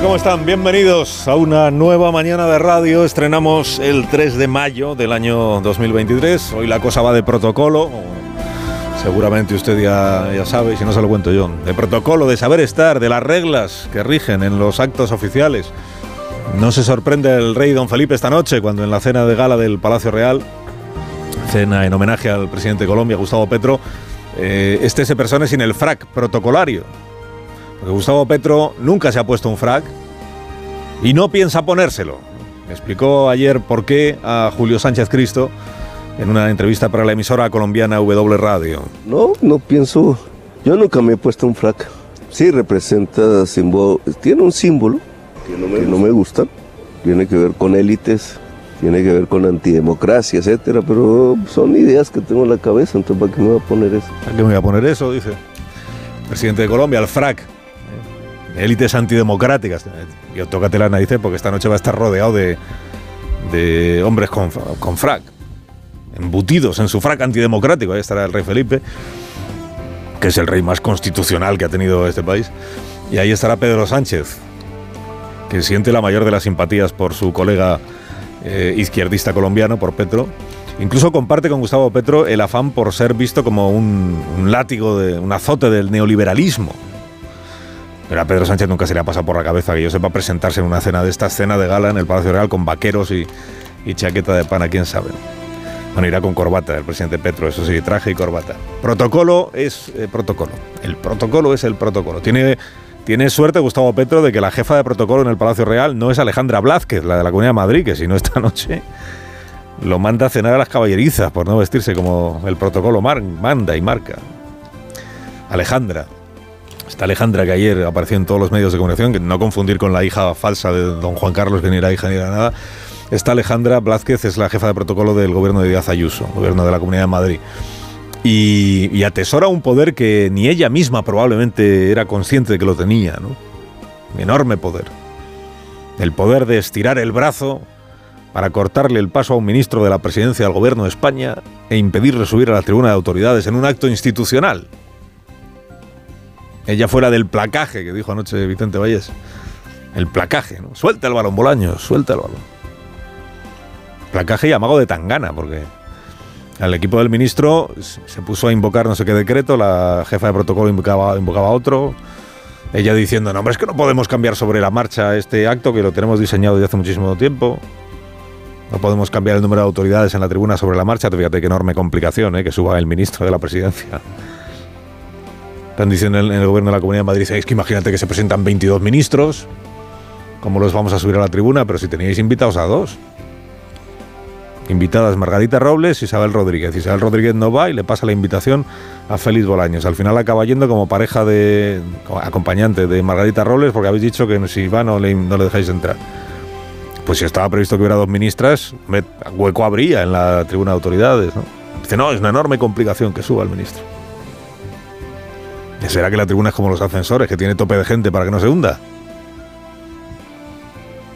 ¿Cómo están? Bienvenidos a una nueva mañana de radio. Estrenamos el 3 de mayo del año 2023. Hoy la cosa va de protocolo. Seguramente usted ya, ya sabe, si no se lo cuento yo, de protocolo, de saber estar, de las reglas que rigen en los actos oficiales. No se sorprende el rey don Felipe esta noche cuando en la cena de gala del Palacio Real, cena en homenaje al presidente de Colombia, Gustavo Petro, eh, este se persone sin el frac protocolario. Porque Gustavo Petro nunca se ha puesto un frac y no piensa ponérselo. Me explicó ayer por qué a Julio Sánchez Cristo en una entrevista para la emisora colombiana W Radio. No, no pienso. Yo nunca me he puesto un frac. Sí representa símbolo, tiene un símbolo que no me, que no me gusta. Tiene que ver con élites, tiene que ver con antidemocracia, etcétera, pero son ideas que tengo en la cabeza, entonces ¿para qué me voy a poner eso? ¿A qué me voy a poner eso? Dice. el Presidente de Colombia, el frac. Élites antidemocráticas. Yo tócate la narices porque esta noche va a estar rodeado de, hombres con, con frac embutidos en su frac antidemocrático. Ahí estará el rey Felipe, que es el rey más constitucional que ha tenido este país. Y ahí estará Pedro Sánchez, que siente la mayor de las simpatías por su colega eh, izquierdista colombiano, por Petro. Incluso comparte con Gustavo Petro el afán por ser visto como un, látigo, un azote del neoliberalismo. Pero a Pedro Sánchez nunca se le ha pasado por la cabeza que yo sepa presentarse en una cena de esta escena de gala en el Palacio Real con vaqueros y, chaqueta de pana, quién sabe. Bueno, irá con corbata el presidente Petro, eso sí, traje y corbata. Protocolo es eh, protocolo. El protocolo es el protocolo. Tiene, tiene suerte Gustavo Petro de que la jefa de protocolo en el Palacio Real no es Alejandra Blázquez, la de la Comunidad de Madrid, que si no esta noche lo manda a cenar a las caballerizas por no vestirse como el protocolo manda y marca. Alejandra. Esta Alejandra que ayer apareció en todos los medios de comunicación, que no confundir con la hija falsa de don Juan Carlos, que ni era hija ni era nada. Esta Alejandra Blázquez es la jefa de protocolo del gobierno de Díaz Ayuso, gobierno de la Comunidad de Madrid. Y, atesora un poder que ni ella misma probablemente era consciente de que lo tenía, ¿no? Enorme poder. El poder de estirar el brazo para cortarle el paso a un ministro de la presidencia del gobierno de España e impedirle subir a la tribuna de autoridades en un acto institucional. Ella fuera del placaje que dijo anoche Vicente Valles. El placaje. Suelta el balón, Bolaños, suelta el balón placaje y amago de tangana, porque al equipo del ministro se puso a invocar no sé qué decreto, la jefa de protocolo invocaba, invocaba otro, ella diciendo, no, hombre, es que no podemos cambiar sobre la marcha este acto, que lo tenemos diseñado desde hace muchísimo tiempo. No podemos cambiar el número de autoridades en la tribuna sobre la marcha. Fíjate qué enorme complicación, ¿eh? que suba el ministro de la presidencia. Están diciendo en el gobierno de la Comunidad de Madrid, es que imagínate que se presentan 22 ministros, ¿cómo los vamos a subir a la tribuna? Pero si teníais invitados a dos. Invitadas Margarita Robles y Isabel Rodríguez. Isabel Rodríguez no va y le pasa la invitación a Félix Bolaños. Al final acaba yendo como pareja de como acompañante de Margarita Robles porque habéis dicho que si va no le, no le dejáis entrar. Pues si estaba previsto que hubiera dos ministras, hueco habría en la tribuna de autoridades. ¿no? Dice, no, es una enorme complicación que suba el ministro. ¿Será que la tribuna es como los ascensores, que tiene tope de gente para que no se hunda?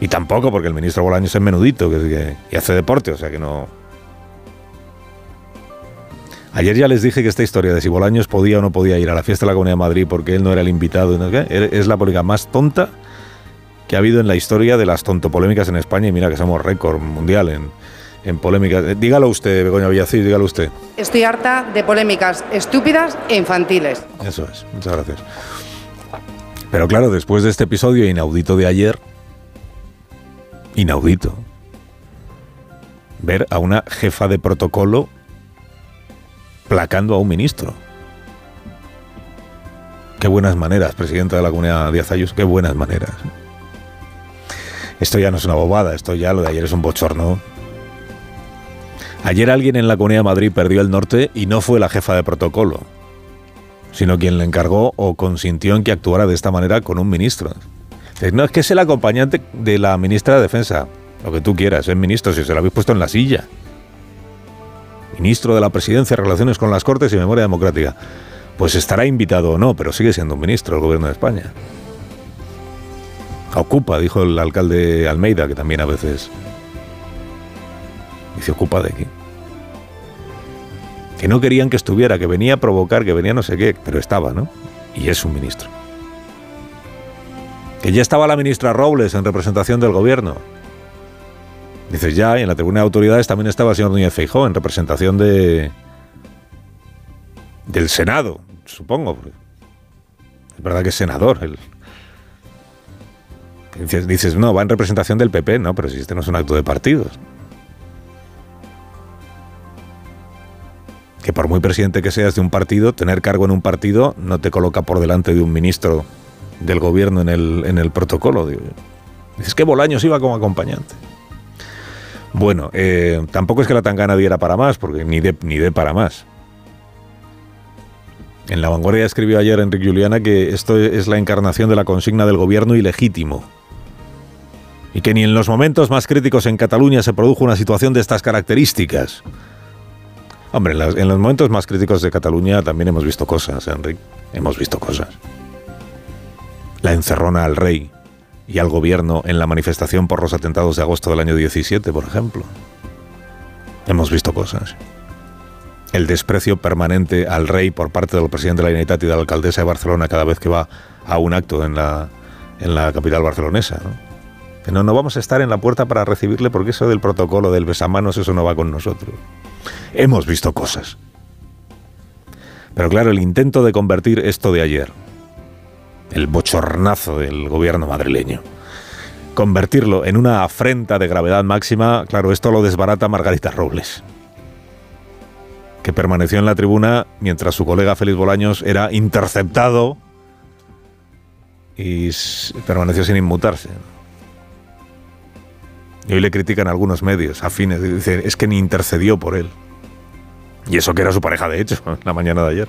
Y tampoco porque el ministro Bolaños es menudito que, y hace deporte, o sea que no. Ayer ya les dije que esta historia de si Bolaños podía o no podía ir a la fiesta de la Comunidad de Madrid porque él no era el invitado, ¿no? es la política más tonta que ha habido en la historia de las tontopolémicas en España y mira que somos récord mundial en, en polémicas. Dígalo usted, Begoña Villacís, dígalo usted. Estoy harta de polémicas estúpidas e infantiles. Eso es, muchas gracias. Pero claro, después de este episodio inaudito de ayer, inaudito ver a una jefa de protocolo placando a un ministro. Qué buenas maneras, presidenta de la comunidad Díaz Ayuso, qué buenas maneras. Esto ya no es una bobada, esto ya lo de ayer es un bochorno. Ayer alguien en la Comunidad de Madrid perdió el norte y no fue la jefa de protocolo, sino quien le encargó o consintió en que actuara de esta manera con un ministro. No, es que es el acompañante de la ministra de Defensa. lo que tú quieras, es ministro, si se lo habéis puesto en la silla. Ministro de la Presidencia, Relaciones con las Cortes y Memoria Democrática. Pues estará invitado o no, pero sigue siendo un ministro del gobierno de España. Ocupa, dijo el alcalde Almeida, que también a veces dice ocupa de aquí. Que no querían que estuviera, que venía a provocar, que venía no sé qué, pero estaba, ¿no? Y es un ministro. Que ya estaba la ministra Robles en representación del gobierno. Dices ya, y en la tribuna de autoridades también estaba el señor Núñez Feijó en representación de del Senado, supongo. Es verdad que es senador. Dices, no, va en representación del PP, no, pero si este no es un acto de partidos. Que por muy presidente que seas de un partido, tener cargo en un partido no te coloca por delante de un ministro del gobierno en el, en el protocolo. Dices que Bolaños iba como acompañante. Bueno, eh, tampoco es que la tangana diera para más, porque ni de, ni de para más. En La Vanguardia escribió ayer Enrique Juliana que esto es la encarnación de la consigna del gobierno ilegítimo. Y que ni en los momentos más críticos en Cataluña se produjo una situación de estas características. Hombre, en, los momentos más críticos de Cataluña también hemos visto cosas, Enrique. Hemos visto cosas. La encerrona al rey y al gobierno en la manifestación por los atentados de agosto del año 17, por ejemplo. Hemos visto cosas el desprecio permanente al rey por parte del presidente de la Generalitat y de la alcaldesa de Barcelona cada vez que va a un acto en la, en la capital barcelonesa. ¿no? No, no vamos a estar en la puerta para recibirle porque eso del protocolo del besamanos, eso no va con nosotros. Hemos visto cosas. Pero claro, el intento de convertir esto de ayer, el bochornazo del gobierno madrileño, convertirlo en una afrenta de gravedad máxima, claro, esto lo desbarata Margarita Robles que permaneció en la tribuna mientras su colega Félix Bolaños era interceptado y permaneció sin inmutarse. Y hoy le critican algunos medios afines, dicen, es que ni intercedió por él. Y eso que era su pareja, de hecho, la mañana de ayer.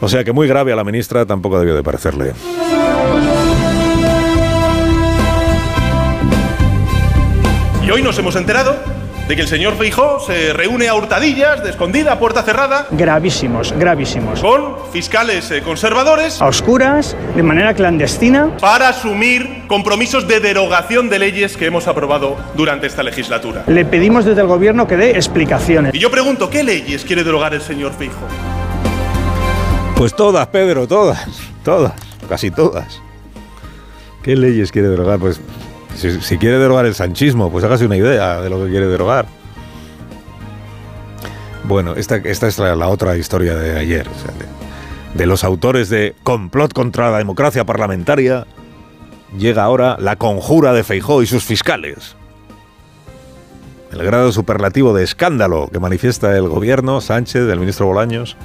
O sea que muy grave a la ministra tampoco debió de parecerle. Y hoy nos hemos enterado de que el señor Feijó se reúne a hurtadillas, de escondida, a puerta cerrada. Gravísimos, gravísimos. Con fiscales eh, conservadores. A oscuras, de manera clandestina. Para asumir compromisos de derogación de leyes que hemos aprobado durante esta legislatura. Le pedimos desde el gobierno que dé explicaciones. Y yo pregunto, ¿qué leyes quiere derogar el señor Feijó? Pues todas, Pedro, todas, todas, casi todas. ¿Qué leyes quiere derogar? Pues si, quiere derogar el sanchismo, pues hágase una idea de lo que quiere derogar. Bueno, esta, esta es la, otra historia de ayer. de, los autores de Complot contra la democracia parlamentaria, llega ahora la conjura de Feijó y sus fiscales. El grado superlativo de escándalo que manifiesta el gobierno, Sánchez, del ministro Bolaños,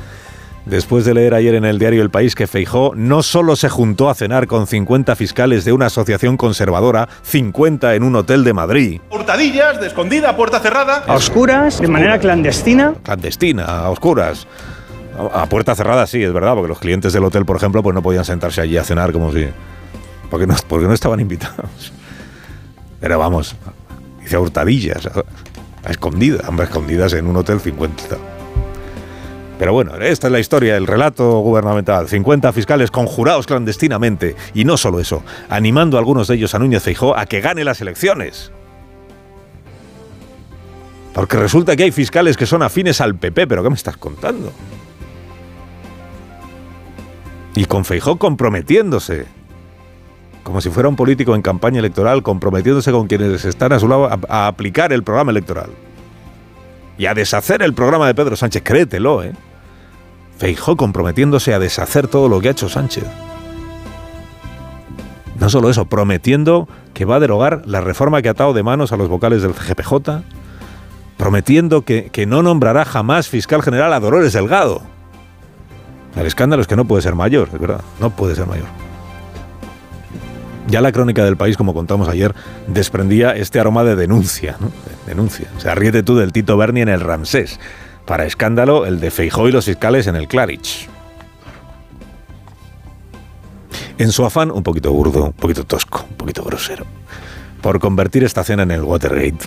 Después de leer ayer en el diario El País que Feijó no solo se juntó a cenar con 50 fiscales de una asociación conservadora, 50 en un hotel de Madrid. Hurtadillas, de escondida, puerta cerrada. A oscuras, de manera clandestina. Clandestina, a oscuras. A puerta cerrada sí, es verdad, porque los clientes del hotel, por ejemplo, pues no podían sentarse allí a cenar como si... Porque no, porque no estaban invitados. Pero vamos, dice a hurtadillas, a, escondidas, a escondidas en un hotel 50. Pero bueno, esta es la historia, el relato gubernamental. 50 fiscales conjurados clandestinamente. Y no solo eso, animando a algunos de ellos a Núñez Feijó a que gane las elecciones. Porque resulta que hay fiscales que son afines al PP, pero ¿qué me estás contando? Y con Feijó comprometiéndose, como si fuera un político en campaña electoral, comprometiéndose con quienes están a su lado a, a aplicar el programa electoral. Y a deshacer el programa de Pedro Sánchez, créetelo, ¿eh? Feijó comprometiéndose a deshacer todo lo que ha hecho Sánchez. No solo eso, prometiendo que va a derogar la reforma que ha atado de manos a los vocales del GPJ, prometiendo que, no nombrará jamás fiscal general a Dolores Delgado. El escándalo es que no puede ser mayor, de verdad, no puede ser mayor. Ya la crónica del país, como contamos ayer, desprendía este aroma de denuncia, ¿no? denuncia. Tú del Tito Berni en el Ramsés. Para escándalo, el de Feijó y los fiscales en el Clarich. En su afán, un poquito burdo, un poquito tosco, un poquito grosero, por convertir esta cena en el Watergate.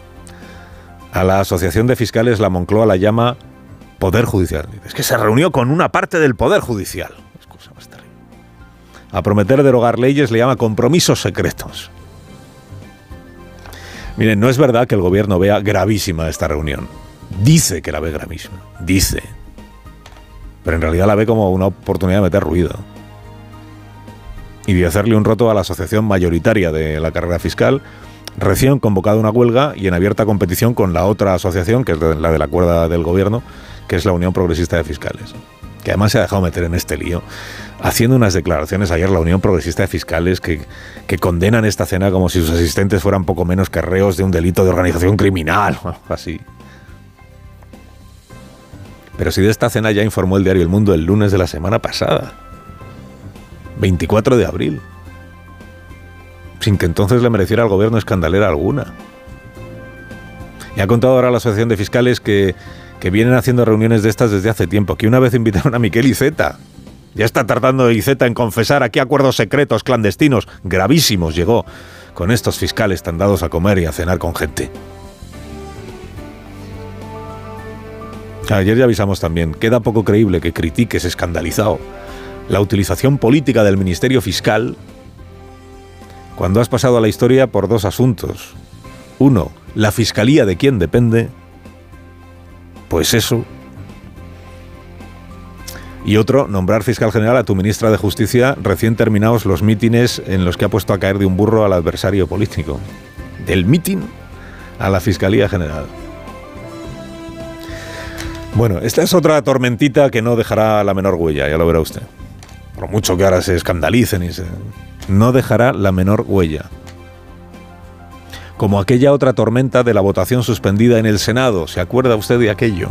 A la Asociación de Fiscales la Moncloa la llama Poder Judicial. Es que se reunió con una parte del Poder Judicial. A prometer derogar leyes le llama compromisos secretos. Miren, no es verdad que el gobierno vea gravísima esta reunión. Dice que la ve gravísima. Dice. Pero en realidad la ve como una oportunidad de meter ruido. Y de hacerle un roto a la asociación mayoritaria de la carrera fiscal, recién convocada una huelga y en abierta competición con la otra asociación, que es la de la cuerda del gobierno, que es la Unión Progresista de Fiscales. Que además se ha dejado meter en este lío, haciendo unas declaraciones ayer la Unión Progresista de Fiscales que, que condenan esta cena como si sus asistentes fueran poco menos que reos de un delito de organización criminal, así. Pero si de esta cena ya informó el diario El Mundo el lunes de la semana pasada, 24 de abril, sin que entonces le mereciera al gobierno escandalera alguna. Y ha contado ahora la Asociación de Fiscales que, que vienen haciendo reuniones de estas desde hace tiempo, que una vez invitaron a Miquel Iceta. Ya está tardando Iceta en confesar a qué acuerdos secretos clandestinos gravísimos llegó con estos fiscales tan dados a comer y a cenar con gente. Ayer ya avisamos también, queda poco creíble que critiques escandalizado la utilización política del Ministerio Fiscal cuando has pasado a la historia por dos asuntos. Uno, la fiscalía de quién depende. Pues eso. Y otro, nombrar fiscal general a tu ministra de Justicia recién terminados los mítines en los que ha puesto a caer de un burro al adversario político. Del mitin a la Fiscalía General. Bueno, esta es otra tormentita que no dejará la menor huella, ya lo verá usted. Por mucho que ahora se escandalicen y se... No dejará la menor huella. Como aquella otra tormenta de la votación suspendida en el Senado, ¿se acuerda usted de aquello?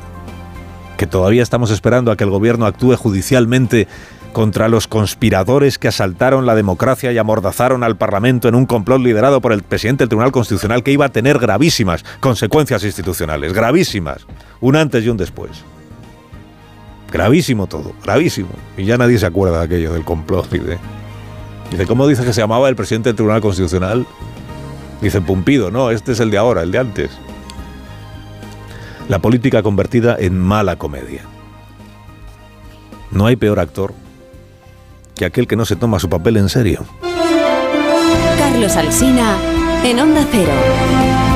Que todavía estamos esperando a que el gobierno actúe judicialmente contra los conspiradores que asaltaron la democracia y amordazaron al Parlamento en un complot liderado por el presidente del Tribunal Constitucional que iba a tener gravísimas consecuencias institucionales, gravísimas, un antes y un después. Gravísimo todo, gravísimo. Y ya nadie se acuerda de aquello, del complot y de... Dice, ¿cómo dice que se llamaba el presidente del Tribunal Constitucional? Dice Pumpido, no, este es el de ahora, el de antes. La política convertida en mala comedia. No hay peor actor que aquel que no se toma su papel en serio. Carlos Alsina en Onda Cero.